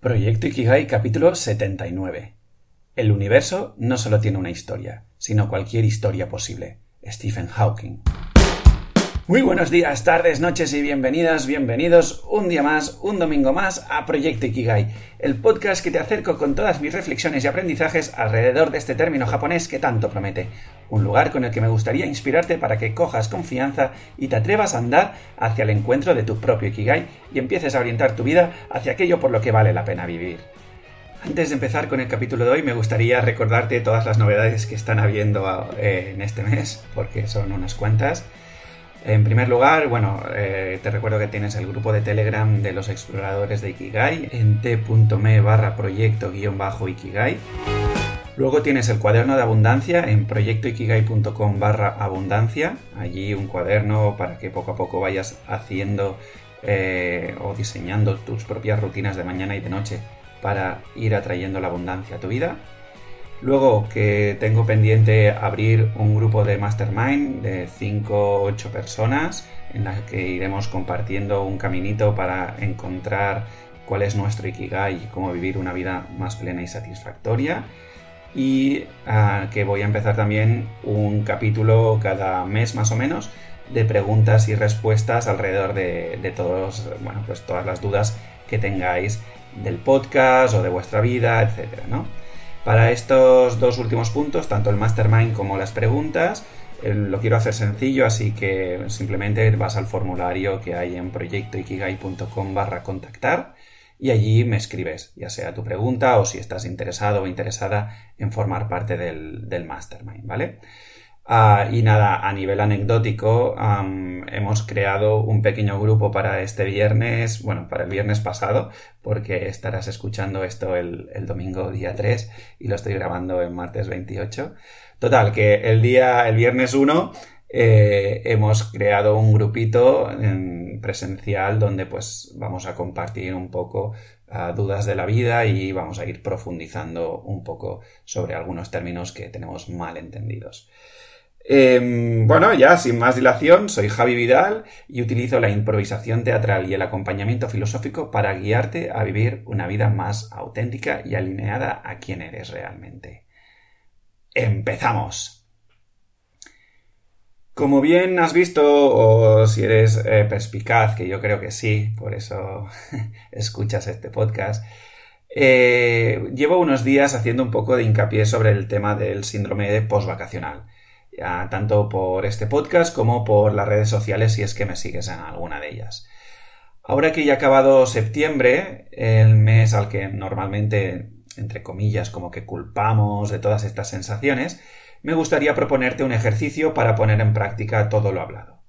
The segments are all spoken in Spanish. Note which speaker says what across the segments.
Speaker 1: Proyecto Ikigai capítulo 79. El universo no solo tiene una historia, sino cualquier historia posible. Stephen Hawking. Muy buenos días, tardes, noches y bienvenidas, bienvenidos un día más, un domingo más a Proyecto Ikigai, el podcast que te acerco con todas mis reflexiones y aprendizajes alrededor de este término japonés que tanto promete. Un lugar con el que me gustaría inspirarte para que cojas confianza y te atrevas a andar hacia el encuentro de tu propio Ikigai y empieces a orientar tu vida hacia aquello por lo que vale la pena vivir. Antes de empezar con el capítulo de hoy, me gustaría recordarte todas las novedades que están habiendo eh, en este mes, porque son unas cuantas. En primer lugar, bueno, eh, te recuerdo que tienes el grupo de Telegram de los exploradores de Ikigai en t.me barra proyecto guion bajo Ikigai. Luego tienes el cuaderno de abundancia en proyectoikigai.com barra abundancia. Allí un cuaderno para que poco a poco vayas haciendo eh, o diseñando tus propias rutinas de mañana y de noche para ir atrayendo la abundancia a tu vida. Luego que tengo pendiente abrir un grupo de mastermind de 5 o 8 personas en la que iremos compartiendo un caminito para encontrar cuál es nuestro Ikigai y cómo vivir una vida más plena y satisfactoria. Y ah, que voy a empezar también un capítulo cada mes más o menos de preguntas y respuestas alrededor de, todos, bueno, pues todas las dudas que tengáis del podcast o de vuestra vida, etcétera, ¿no? Para estos dos últimos puntos, tanto el mastermind como las preguntas, eh, lo quiero hacer sencillo, así que simplemente vas al formulario que hay en proyectoikigai.com barra contactar y allí me escribes, ya sea tu pregunta o si estás interesado o interesada en formar parte del, del mastermind, ¿vale? Ah, y nada, a nivel anecdótico, hemos creado un pequeño grupo para este viernes, bueno, para el viernes pasado, porque estarás escuchando esto el, domingo día 3 y lo estoy grabando en martes 28. Total, que el día, el viernes 1, eh, hemos creado un grupito en presencial donde pues vamos a compartir un poco ah, dudas de la vida y vamos a ir profundizando un poco sobre algunos términos que tenemos mal entendidos. Em, bueno, ya sin más dilación, soy Javi Vidal y utilizo la improvisación teatral y el acompañamiento filosófico para guiarte a vivir una vida más auténtica y alineada a quien eres realmente. ¡Empezamos! Como bien has visto, o si eres eh, perspicaz, que yo creo que sí, por eso escuchas este podcast, eh, llevo unos días haciendo un poco de hincapié sobre el tema del síndrome postvacacional tanto por este podcast como por las redes sociales si es que me sigues en alguna de ellas. Ahora que ya ha acabado septiembre, el mes al que normalmente, entre comillas, como que culpamos de todas estas sensaciones, me gustaría proponerte un ejercicio para poner en práctica todo lo hablado.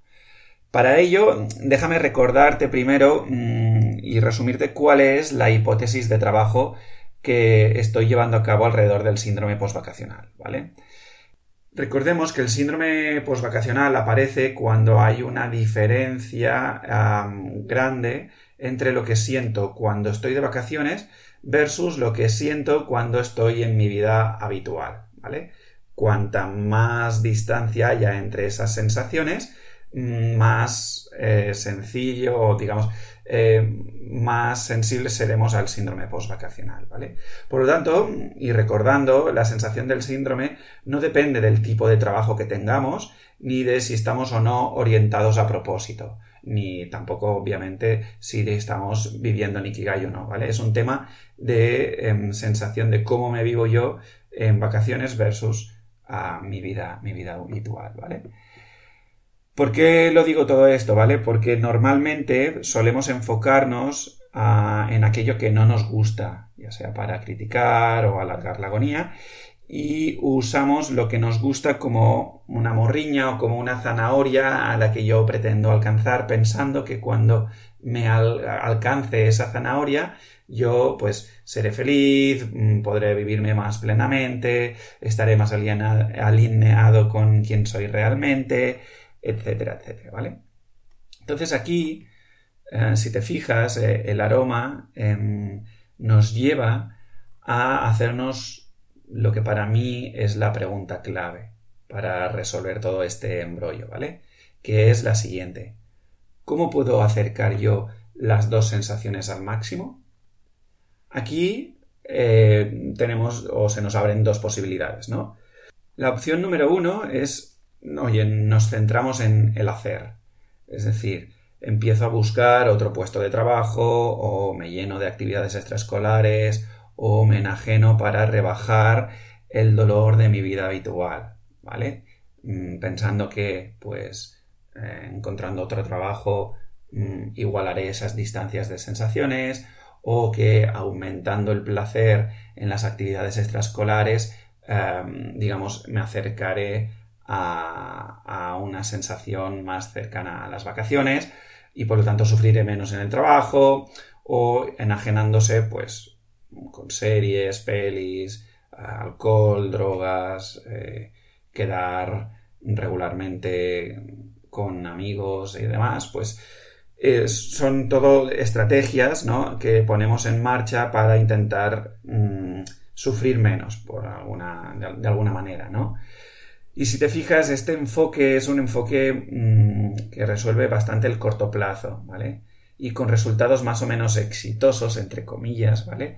Speaker 1: Para ello, déjame recordarte primero mm, y resumirte cuál es la hipótesis de trabajo que estoy llevando a cabo alrededor del síndrome postvacacional, ¿vale? Recordemos que el síndrome postvacacional aparece cuando hay una diferencia grande entre lo que siento cuando estoy de vacaciones versus lo que siento cuando estoy en mi vida habitual, ¿vale? Cuanta más distancia haya entre esas sensaciones, más eh, sencillo digamos eh, más sensibles seremos al síndrome postvacacional, ¿vale? Por lo tanto, y recordando, la sensación del síndrome no depende del tipo de trabajo que tengamos, ni de si estamos o no orientados a propósito, ni tampoco, obviamente, si estamos viviendo en Ikigai o no, ¿vale? Es un tema de em, sensación de cómo me vivo yo en vacaciones versus a mi vida, mi vida habitual, ¿vale? ¿Por qué lo digo todo esto, vale? Porque normalmente solemos enfocarnos ah, en aquello que no nos gusta, ya sea para criticar o alargar la agonía, y usamos lo que nos gusta como una morriña o como una zanahoria a la que yo pretendo alcanzar pensando que cuando me alcance esa zanahoria yo pues seré feliz, mm, podré vivirme más plenamente, estaré más alineado con quien soy realmente, etcétera, etcétera, ¿vale? Entonces aquí, eh, si te fijas, eh, el aroma em, nos lleva a hacernos lo que para mí es la pregunta clave para resolver todo este embrollo, ¿vale? Que es la siguiente. ¿Cómo puedo acercar yo las dos sensaciones al máximo? Aquí eh, tenemos o se nos abren dos posibilidades, ¿no? La opción número uno es, oye, nos centramos en el hacer. Es decir, empiezo a buscar otro puesto de trabajo o me lleno de actividades extraescolares o me enajeno para rebajar el dolor de mi vida habitual, ¿vale? Mm, pensando que, pues, eh, encontrando otro trabajo, mm, igualaré esas distancias de sensaciones o que aumentando el placer en las actividades extraescolares, em, digamos, me acercaré a, a, una sensación más cercana a las vacaciones y por lo tanto sufriré menos en el trabajo o enajenándose pues con series, pelis, alcohol, drogas, eh, quedar regularmente con amigos y demás, pues son todo estrategias ¿no? que ponemos en marcha para intentar mm, sufrir menos por alguna, de, alguna manera, ¿no? Y si te fijas, este enfoque es un enfoque mm, que resuelve bastante el corto plazo, ¿vale? Y con resultados más o menos exitosos, entre comillas, ¿vale?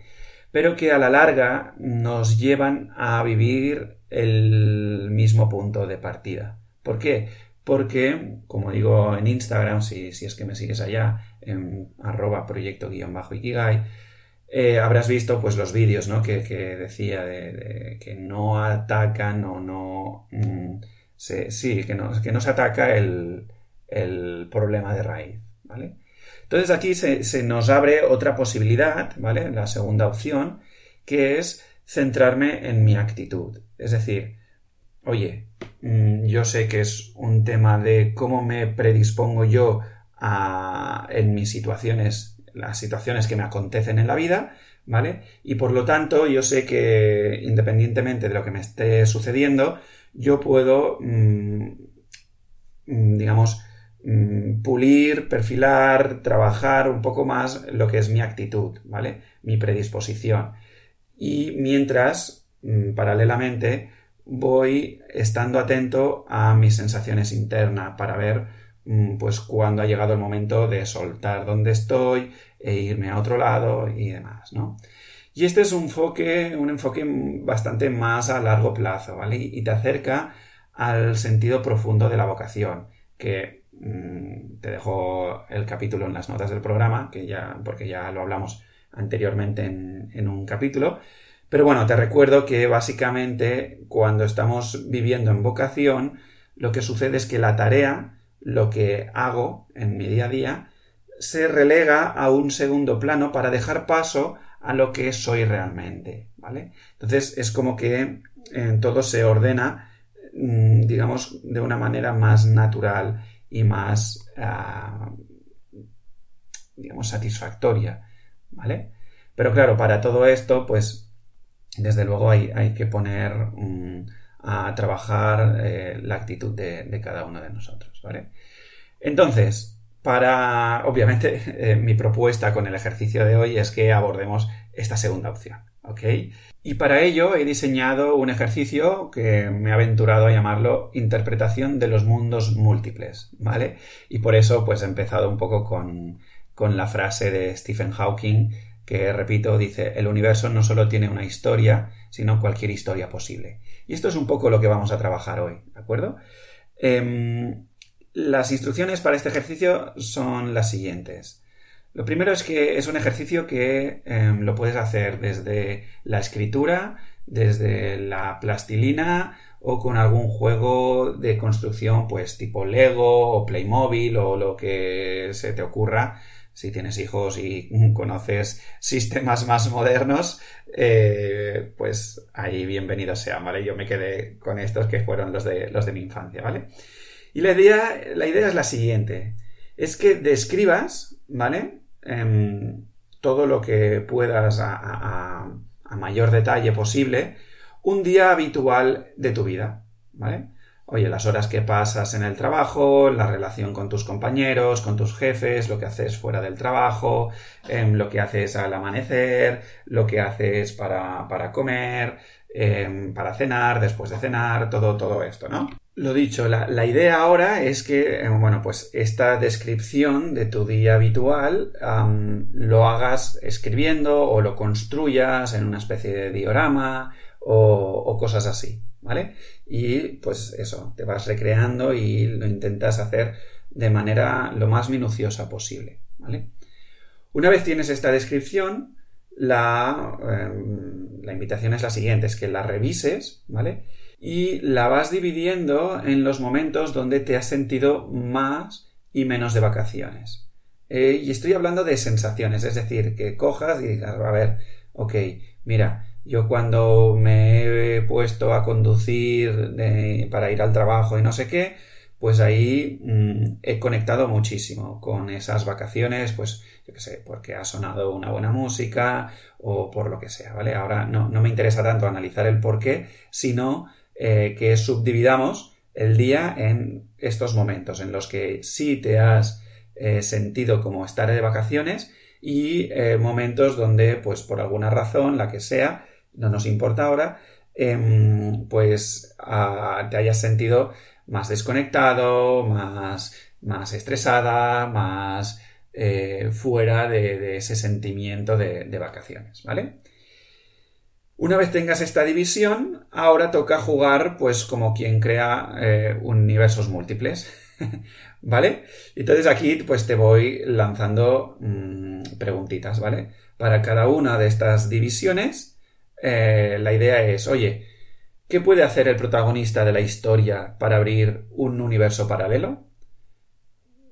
Speaker 1: pero que a la larga nos llevan a vivir el mismo punto de partida. ¿Por qué? Porque, como digo en Instagram, si, es que me sigues allá, en arroba proyecto-ikigai, eh, habrás visto pues los vídeos ¿no? que, decía de, que no atacan o no... Mm, sí, que no, que no se ataca el, el problema de raíz, ¿vale? Entonces aquí se, nos abre otra posibilidad, ¿vale? La segunda opción, que es centrarme en mi actitud. Es decir, oye, mm, yo sé que es un tema de cómo me predispongo yo a, en mis situaciones, las situaciones que me acontecen en la vida, ¿vale? Y por lo tanto, yo sé que independientemente de lo que me esté sucediendo, yo puedo, mm, mm, digamos, pulir, perfilar, trabajar un poco más lo que es mi actitud, ¿vale? Mi predisposición. Y mientras, paralelamente, voy estando atento a mis sensaciones internas para ver mm, pues cuándo ha llegado el momento de soltar donde estoy e irme a otro lado y demás, ¿no? Y este es un enfoque, un enfoque bastante más a largo plazo, ¿vale? Y te acerca al sentido profundo de la vocación, que Mm, te dejo el capítulo en las notas del programa, que ya, porque ya lo hablamos anteriormente en, un capítulo. Pero bueno, te recuerdo que básicamente cuando estamos viviendo en vocación, lo que sucede es que la tarea, lo que hago en mi día a día, se relega a un segundo plano para dejar paso a lo que soy realmente, ¿vale? Entonces es como que eh, todo se ordena, mm, digamos, de una manera más natural y más, ah, digamos, satisfactoria, ¿vale? Pero claro, para todo esto, pues, desde luego hay, que poner mm, a trabajar eh, la actitud de, cada uno de nosotros, ¿vale? Entonces, para, obviamente, eh, mi propuesta con el ejercicio de hoy es que abordemos esta segunda opción, ¿ok? Y para ello he diseñado un ejercicio que me he aventurado a llamarlo interpretación de los mundos múltiples, ¿vale? Y por eso pues he empezado un poco con, con la frase de Stephen Hawking que, repito, dice, el universo no solo tiene una historia, sino cualquier historia posible. Y esto es un poco lo que vamos a trabajar hoy, ¿de acuerdo? Em, las instrucciones para este ejercicio son las siguientes. Lo primero es que es un ejercicio que em, lo puedes hacer desde la escritura, desde la plastilina o con algún juego de construcción pues tipo Lego o Playmobil o lo que se te ocurra. Si tienes hijos y conoces sistemas más modernos, eh, pues ahí bienvenidos sean, ¿vale? Yo me quedé con estos que fueron los de, los de mi infancia, ¿vale? Y la idea, la idea es la siguiente. Es que describas, ¿vale? Em, todo lo que puedas a, mayor detalle posible un día habitual de tu vida, ¿vale? Oye, las horas que pasas en el trabajo, la relación con tus compañeros, con tus jefes, lo que haces fuera del trabajo, em, lo que haces al amanecer, lo que haces para, para comer, em, para cenar, después de cenar, todo, todo esto, ¿no? Lo dicho, la, idea ahora es que, em, bueno, pues esta descripción de tu día habitual lo hagas escribiendo o lo construyas en una especie de diorama o cosas así. ¿Vale? Y pues eso, te vas recreando y lo intentas hacer de manera lo más minuciosa posible, ¿vale? Una vez tienes esta descripción, la, em, la invitación es la siguiente, es que la revises, ¿vale? Y la vas dividiendo en los momentos donde te has sentido más y menos de vacaciones. Eh, y estoy hablando de sensaciones, es decir, que cojas y digas, a ver, ok, mira, yo cuando me he puesto a conducir para ir al trabajo y no sé qué, pues ahí mm, he conectado muchísimo con esas vacaciones, pues yo qué sé, porque ha sonado una buena música o por lo que sea, ¿vale? Ahora no, me interesa tanto analizar el por qué, sino eh, que subdividamos el día en estos momentos en los que sí te has eh, sentido como estar de vacaciones y eh, momentos donde, pues por alguna razón, la que sea, no nos importa ahora, em, pues te hayas sentido más desconectado, más, más estresada, más eh, fuera de, ese sentimiento de, vacaciones, ¿vale? Una vez tengas esta división, ahora toca jugar pues como quien crea eh, universos múltiples, ¿vale? Entonces aquí pues te voy lanzando mm, preguntitas, ¿vale? Para cada una de estas divisiones eh, la idea es, oye, ¿qué puede hacer el protagonista de la historia para abrir un universo paralelo?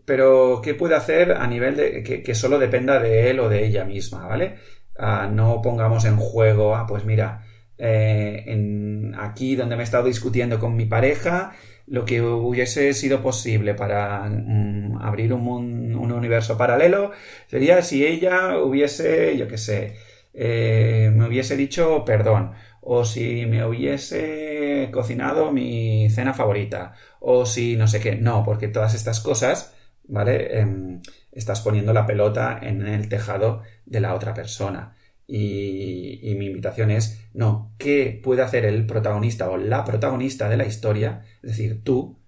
Speaker 1: Pero, ¿qué puede hacer a nivel de que, solo dependa de él o de ella misma, ¿vale? Ah, no pongamos en juego, ah, pues mira, eh, aquí donde me he estado discutiendo con mi pareja, lo que hubiese sido posible para mm, abrir un, universo paralelo sería si ella hubiese, yo qué sé, eh, me hubiese dicho perdón, o si me hubiese cocinado mi cena favorita, o si no sé qué. No, porque todas estas cosas, ¿vale? Em, estás poniendo la pelota en el tejado de la otra persona. Y, y, mi invitación es, no, ¿qué puede hacer el protagonista o la protagonista de la historia, es decir, tú,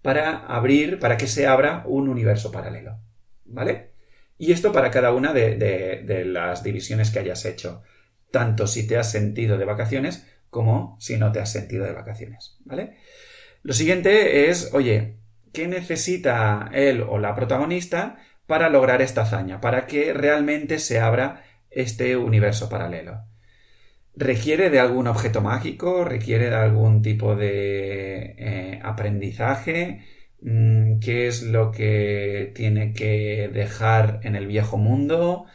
Speaker 1: para abrir, para que se abra un universo paralelo? ¿Vale? Y esto para cada una de, las divisiones que hayas hecho, tanto si te has sentido de vacaciones como si no te has sentido de vacaciones, ¿vale? Lo siguiente es, oye, ¿qué necesita él o la protagonista para lograr esta hazaña, para que realmente se abra este universo paralelo? ¿Requiere de algún objeto mágico? ¿Requiere de algún tipo de eh, aprendizaje? Mm, qué es lo que tiene que dejar en el viejo mundo,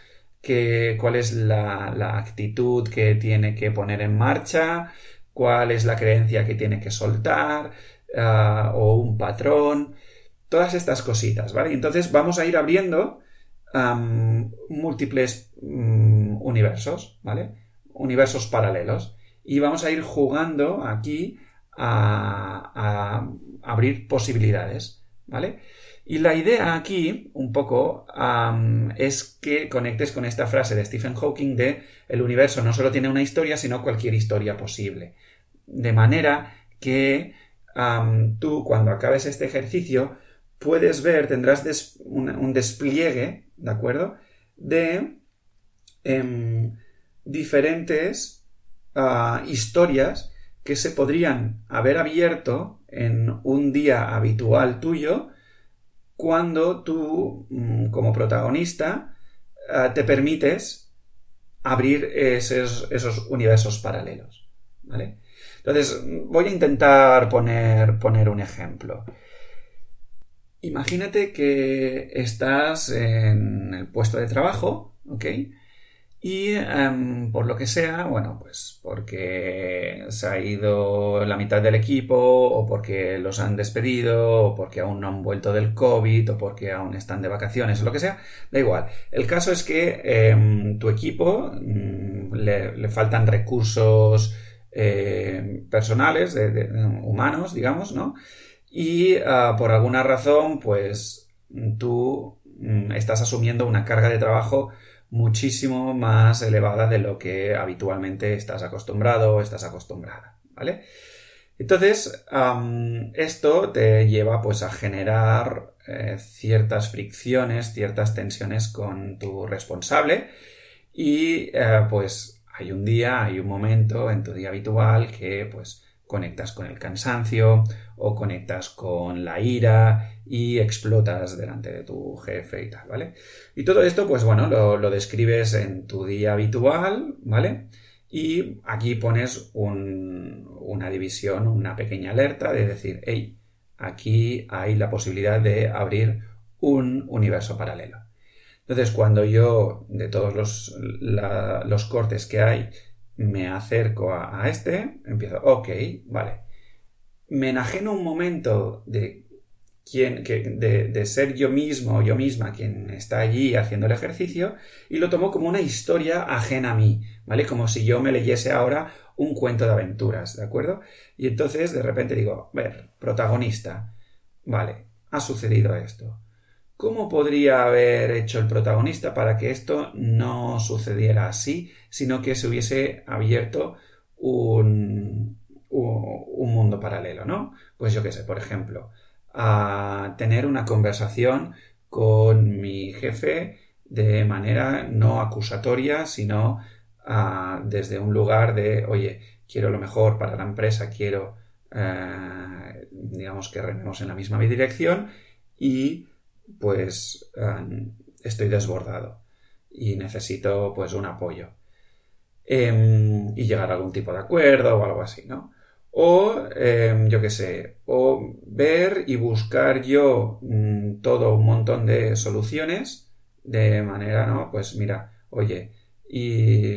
Speaker 1: cuál es la, actitud que tiene que poner en marcha, cuál es la creencia que tiene que soltar, ah, o un patrón, todas estas cositas, ¿vale? Entonces vamos a ir abriendo múltiples mm, universos, ¿vale? Universos paralelos. Y vamos a ir jugando aquí a, abrir posibilidades, ¿vale? Y la idea aquí, un poco, es que conectes con esta frase de Stephen Hawking de el universo no solo tiene una historia, sino cualquier historia posible. De manera que tú, cuando acabes este ejercicio, puedes ver, tendrás un, despliegue, ¿de acuerdo? De em, diferentes ah, historias que se podrían haber abierto en un día habitual tuyo cuando tú, mm, como protagonista, eh, te permites abrir esos, universos paralelos. ¿Vale? Entonces, voy a intentar poner, poner un ejemplo. Imagínate que estás en el puesto de trabajo, ¿ok? Y em, por lo que sea, bueno, pues porque se ha ido la mitad del equipo, o porque los han despedido, o porque aún no han vuelto del COVID, o porque aún están de vacaciones, o lo que sea, da igual. El caso es que em, tu equipo mm, le, faltan recursos eh, personales, de, humanos, digamos, ¿no? Y ah, por alguna razón, pues tú mm, estás asumiendo una carga de trabajo muchísimo más elevada de lo que habitualmente estás acostumbrado o estás acostumbrada, ¿vale? Entonces, esto te lleva pues a generar eh, ciertas fricciones, ciertas tensiones con tu responsable y eh, pues hay un día, hay un momento en tu día habitual que pues conectas con el cansancio o conectas con la ira y explotas delante de tu jefe y tal, ¿vale? Y todo esto, pues bueno, lo, describes en tu día habitual, ¿vale? Y aquí pones una división, una pequeña alerta de decir, hey, aquí hay la posibilidad de abrir un universo paralelo. Entonces, cuando yo, de todos los, los cortes que hay, me acerco a, este, empiezo, ok, vale. Me enajeno un momento de, quien, que, de, ser yo mismo o yo misma quien está allí haciendo el ejercicio y lo tomo como una historia ajena a mí, ¿vale? Como si yo me leyese ahora un cuento de aventuras, ¿de acuerdo? Y entonces de repente digo, ver, protagonista, vale, ha sucedido esto. ¿Cómo podría haber hecho el protagonista para que esto no sucediera así, sino que se hubiese abierto un, un mundo paralelo, ¿no? Pues yo qué sé, por ejemplo, a tener una conversación con mi jefe de manera no acusatoria, sino desde un lugar de, oye, quiero lo mejor para la empresa, quiero, eh, digamos, que rememos en la misma dirección y pues em, estoy desbordado y necesito pues un apoyo. Em, y llegar a algún tipo de acuerdo o algo así, ¿no? O, em, yo qué sé, o ver y buscar yo mm, todo un montón de soluciones de manera, ¿no? Pues mira, oye, y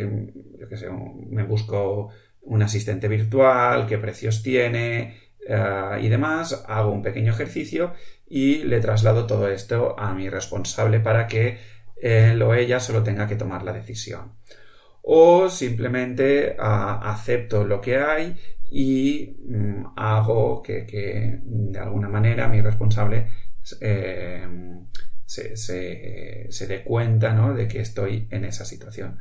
Speaker 1: yo qué sé, me busco un asistente virtual, qué precios tiene eh, y demás, hago un pequeño ejercicio y le traslado todo esto a mi responsable para que él o ella solo tenga que tomar la decisión. O simplemente ah, acepto lo que hay y mm, hago que, de alguna manera mi responsable eh, se, dé cuenta de que estoy en esa situación.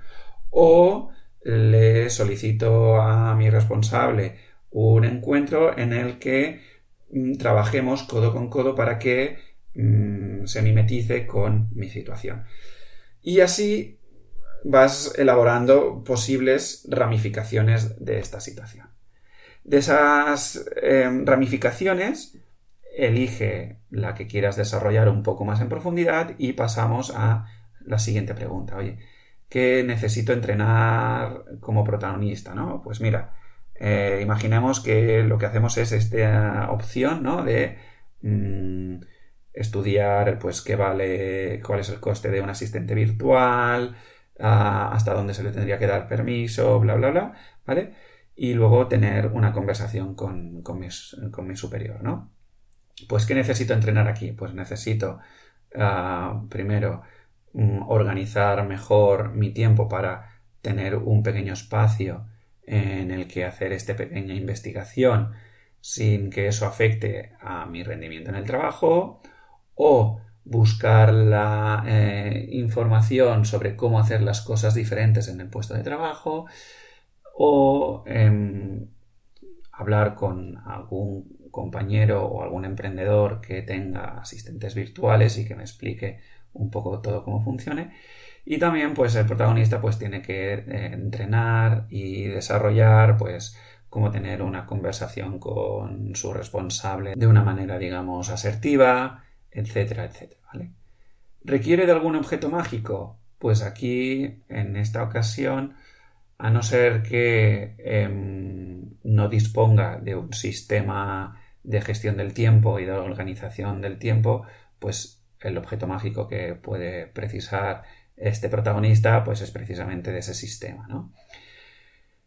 Speaker 1: O le solicito a mi responsable un encuentro en el que Mm, trabajemos codo con codo para que mm, se mimetice con mi situación. Y así vas elaborando posibles ramificaciones de esta situación. De esas em, ramificaciones, elige la que quieras desarrollar un poco más en profundidad y pasamos a la siguiente pregunta. Oye, ¿qué necesito entrenar como protagonista? ¿no? Pues mira, eh, imaginemos que lo que hacemos es esta opción, ¿no? De mm, estudiar, pues, qué vale, cuál es el coste de un asistente virtual, hasta dónde se le tendría que dar permiso, bla, bla, bla, ¿vale? Y luego tener una conversación con, con, mi superior, ¿no? Pues, ¿qué necesito entrenar aquí? Pues necesito, ah, primero, mm, organizar mejor mi tiempo para tener un pequeño espacio en el que hacer esta pequeña investigación sin que eso afecte a mi rendimiento en el trabajo o buscar la eh, información sobre cómo hacer las cosas diferentes en el puesto de trabajo o em, hablar con algún compañero o algún emprendedor que tenga asistentes virtuales y que me explique un poco todo cómo funcione y también, pues, el protagonista, pues, tiene que eh, entrenar y desarrollar, pues, cómo tener una conversación con su responsable de una manera, digamos, asertiva, etcétera, etcétera. ¿Requiere de algún objeto mágico? Pues aquí, en esta ocasión, a no ser que em, no disponga de un sistema de gestión del tiempo y de organización del tiempo, pues el objeto mágico que puede precisar este protagonista pues es precisamente de ese sistema, ¿no?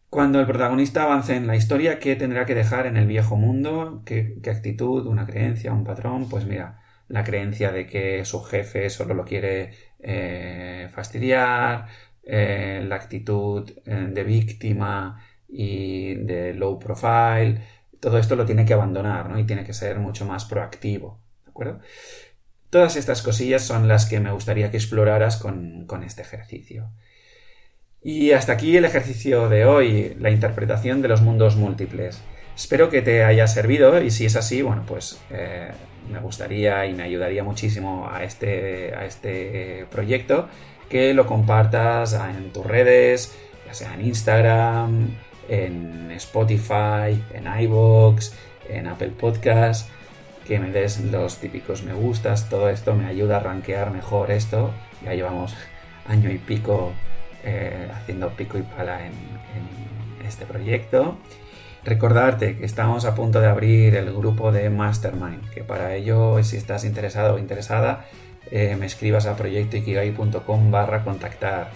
Speaker 1: Cuando el protagonista avance en la historia, ¿qué tendrá que dejar en el viejo mundo? ¿Qué, actitud, una creencia, un patrón? Pues mira, la creencia de que su jefe solo lo quiere eh, fastidiar, eh, la actitud eh, de víctima y de low profile, todo esto lo tiene que abandonar, ¿no? Y tiene que ser mucho más proactivo, ¿de acuerdo? Todas estas cosillas son las que me gustaría que exploraras con, con este ejercicio. Y hasta aquí el ejercicio de hoy, la interpretación de los mundos múltiples. Espero que te haya servido y si es así, bueno, pues eh, me gustaría y me ayudaría muchísimo a este, a este proyecto que lo compartas en tus redes, ya sea en Instagram, en Spotify, en iVoox, en Apple Podcasts, que me des los típicos me gustas, todo esto me ayuda a rankear mejor esto. Ya llevamos año y pico eh, haciendo pico y pala en, este proyecto. Recordarte que estamos a punto de abrir el grupo de Mastermind, que para ello, si estás interesado o interesada, eh, me escribas a proyectoikigai.com barra contactar.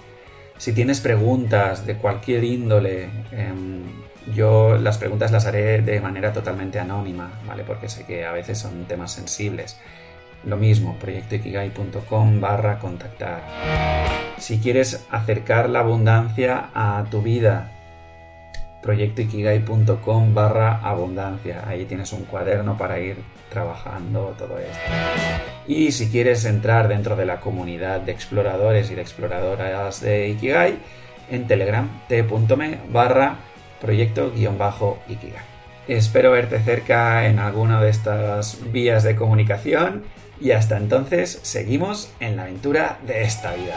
Speaker 1: Si tienes preguntas de cualquier índole, em, yo las preguntas las haré de manera totalmente anónima, ¿vale? Porque sé que a veces son temas sensibles. Lo mismo, proyectoikigai.com barra contactar. Si quieres acercar la abundancia a tu vida, proyectoikigai.com barra abundancia. Ahí tienes un cuaderno para ir trabajando todo esto. Y si quieres entrar dentro de la comunidad de exploradores y de exploradoras de Ikigai, en Telegram t.me proyecto-ikigai. Espero verte cerca en alguna de estas vías de comunicación y hasta entonces seguimos en la aventura de esta vida.